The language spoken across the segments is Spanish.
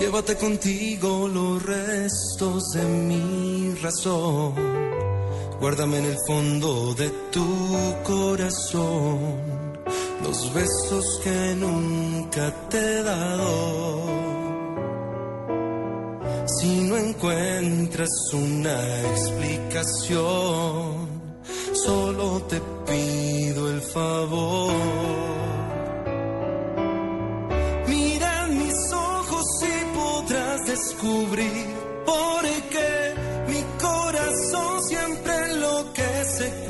Llévate contigo los restos de mi razón. Guárdame en el fondo de tu corazón los besos que nunca te he dado. Si no encuentras una explicación, solo te pido el favor.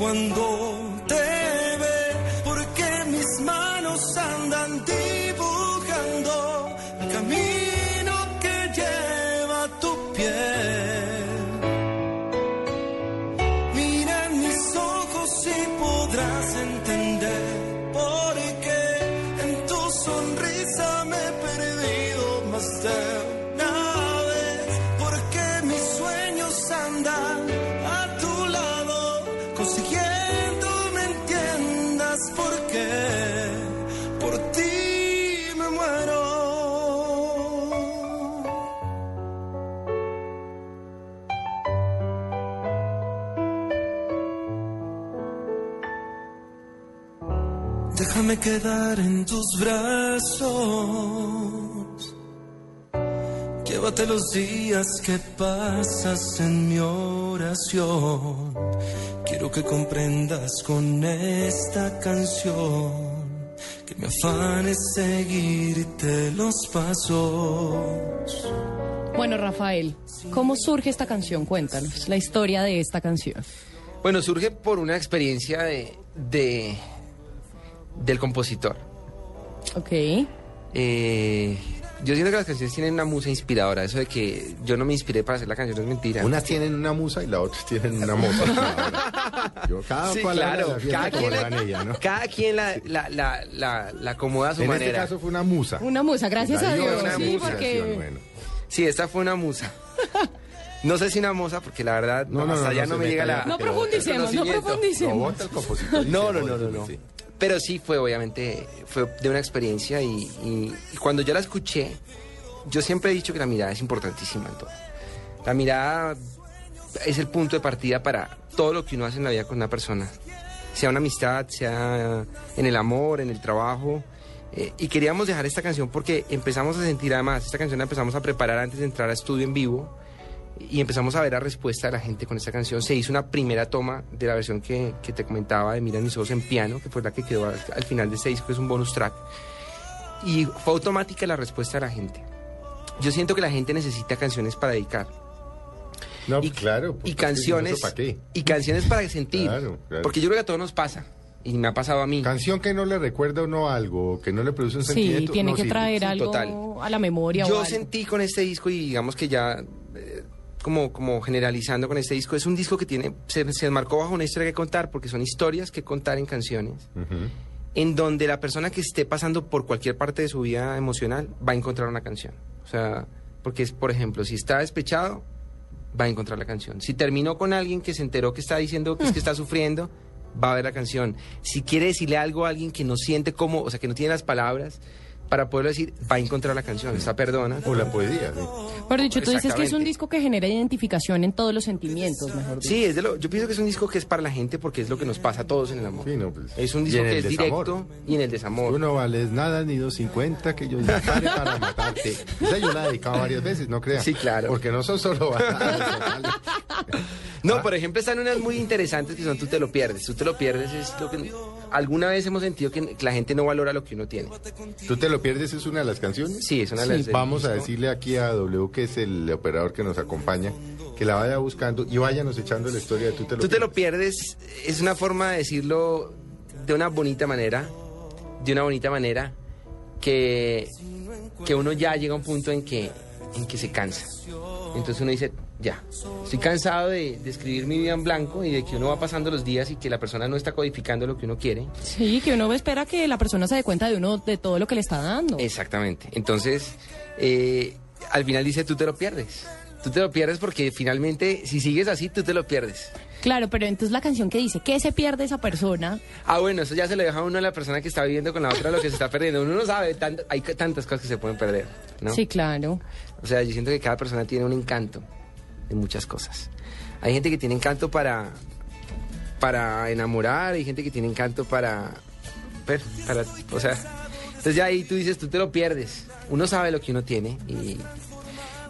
Cuando Déjame quedar en tus brazos. Llévate los días que pasas en mi oración. Quiero que comprendas con esta canción que mi afán es seguirte los pasos. Bueno, Rafael, ¿cómo surge esta canción? Cuéntanos la historia de esta canción. Bueno, surge por una experiencia de, de- del compositor. Ok. Eh, yo siento que las canciones tienen una musa inspiradora. Eso de que yo no me inspiré para hacer la canción es mentira. Unas tienen una musa y las otras tienen una moza. Yo cada Sí, claro. Cada quien, la ella, ¿no? cada quien la, la, la, la- la acomoda a su En este manera. caso fue una musa. Una musa, gracias La a dio Dios. una Sí, musa, porque bueno. Sí, esta fue una musa. No sé si una musa, porque la verdad No, no, hasta no, allá me llega la... no profundicemos, no profundicemos. No, no, no, no. Pero sí fue, obviamente, fue de una experiencia y, cuando yo la escuché, yo siempre he dicho que la mirada es importantísima en todo. La mirada es el punto de partida para todo lo que uno hace en la vida con una persona. Sea una amistad, sea en el amor, en el trabajo. Eh, y queríamos dejar esta canción porque empezamos a sentir, además, esta canción la empezamos a preparar antes de entrar a estudio en vivo y empezamos a ver la respuesta de la gente con esta canción. Se hizo una primera toma de la versión que, que te comentaba de Mira mis ojos en piano, que fue la que quedó al, al final de este disco, que es un bonus track. Y fue automática la respuesta de la gente. Yo siento que la gente necesita canciones para dedicar. No, y, claro. pues, y ¿para qué? canciones ¿Eso ¿Para qué? y canciones para sentir Claro, claro. porque yo creo que a todos nos pasa y me ha pasado a mí Canción que no le recuerda a uno algo, que no le produce un sí, sentimiento. tiene no que sirve. traer Sí, algo total. a la memoria. o yo algo. sentí con este disco y digamos que ya como, como generalizando con este disco es un disco que tiene se, se enmarcó bajo una historia que contar porque son historias que contar en canciones en donde la persona que esté pasando por cualquier parte de su vida emocional va a encontrar una canción. O sea, porque es, por ejemplo, si está despechado, va a encontrar la canción. Si terminó con alguien que se enteró que está diciendo que es que está sufriendo, va a ver la canción. Si quiere decirle algo a alguien que no siente cómo, o sea, que no tiene las palabras para poderlo decir, va a encontrar la canción. Está perdona. O la poesía. ¿sí? Pero dicho, tú dices que es un disco que genera identificación en todos los sentimientos, mejor dicho. Sí, es de lo, yo pienso que es un disco que es para la gente porque es lo que nos pasa a todos en el amor. Sí, no, pues. Es un disco que es desamor. directo y en el desamor. Tú no vales nada ni 250 que yo ya pare para matarte. Esa yo la he dedicado varias veces, no creas. Sí, claro. Porque no son solo baladas. No, por ejemplo, están unas muy interesantes que son tú te lo pierdes. Tú te lo pierdes es lo que alguna vez hemos sentido que la gente no valora lo que uno tiene. ¿Tú te lo pierdes? ¿Es una de las canciones? Sí, es una de las Vamos a decirle aquí a W, que es el operador que nos acompaña, que la vaya buscando y váyanos echando la historia de Tú te lo Tú te lo pierdes. pierdes es una forma de decirlo de una bonita manera, de una bonita manera que que uno ya llega a un punto en que en que se cansa. Entonces uno dice, ya, estoy cansado de, de escribir mi vida en blanco y de que uno va pasando los días y que la persona no está codificando lo que uno quiere. Sí, que uno espera que la persona se dé cuenta de uno, de todo lo que le está dando. Exactamente. Entonces, eh, al final dice, tú te lo pierdes. Tú te lo pierdes porque finalmente, si sigues así, tú te lo pierdes. Claro, pero entonces la canción que dice, ¿qué se pierde esa persona? Ah, bueno, eso ya se le deja uno a la persona que está viviendo con la otra lo que se está perdiendo. Uno no sabe, hay tantas cosas que se pueden perder, ¿no? Sí, claro. O sea, yo siento que cada persona tiene un encanto en muchas cosas. Hay gente que tiene encanto para, para enamorar, hay gente que tiene encanto para, per- para, o sea, entonces ya ahí tú dices, tú te lo pierdes. Uno sabe lo que uno tiene y,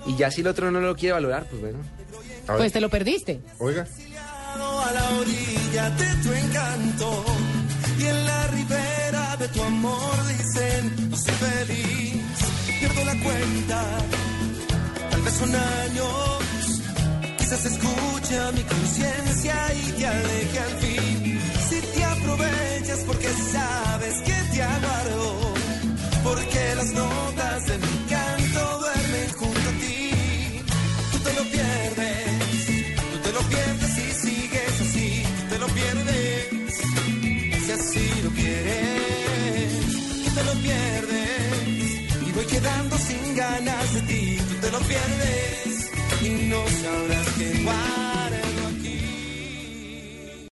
y ya si el otro no lo quiere valorar, pues bueno. Pues te lo perdiste. Oiga, a la orilla de tu encanto y en la ribera de tu amor dicen no soy feliz pierdo la cuenta tal vez son años quizás escuche a mi conciencia y te aleje al fin si te aprovechas porque sabes que te aguardo porque las notas de mi canto duermen junto a ti tú te lo pierdes Tú te lo pierdes si sigues así, tú te lo pierdes. Si así lo quieres, tú te lo pierdes. Quedando sin ganas de ti, tú te lo pierdes. Y no sabrás qué guay.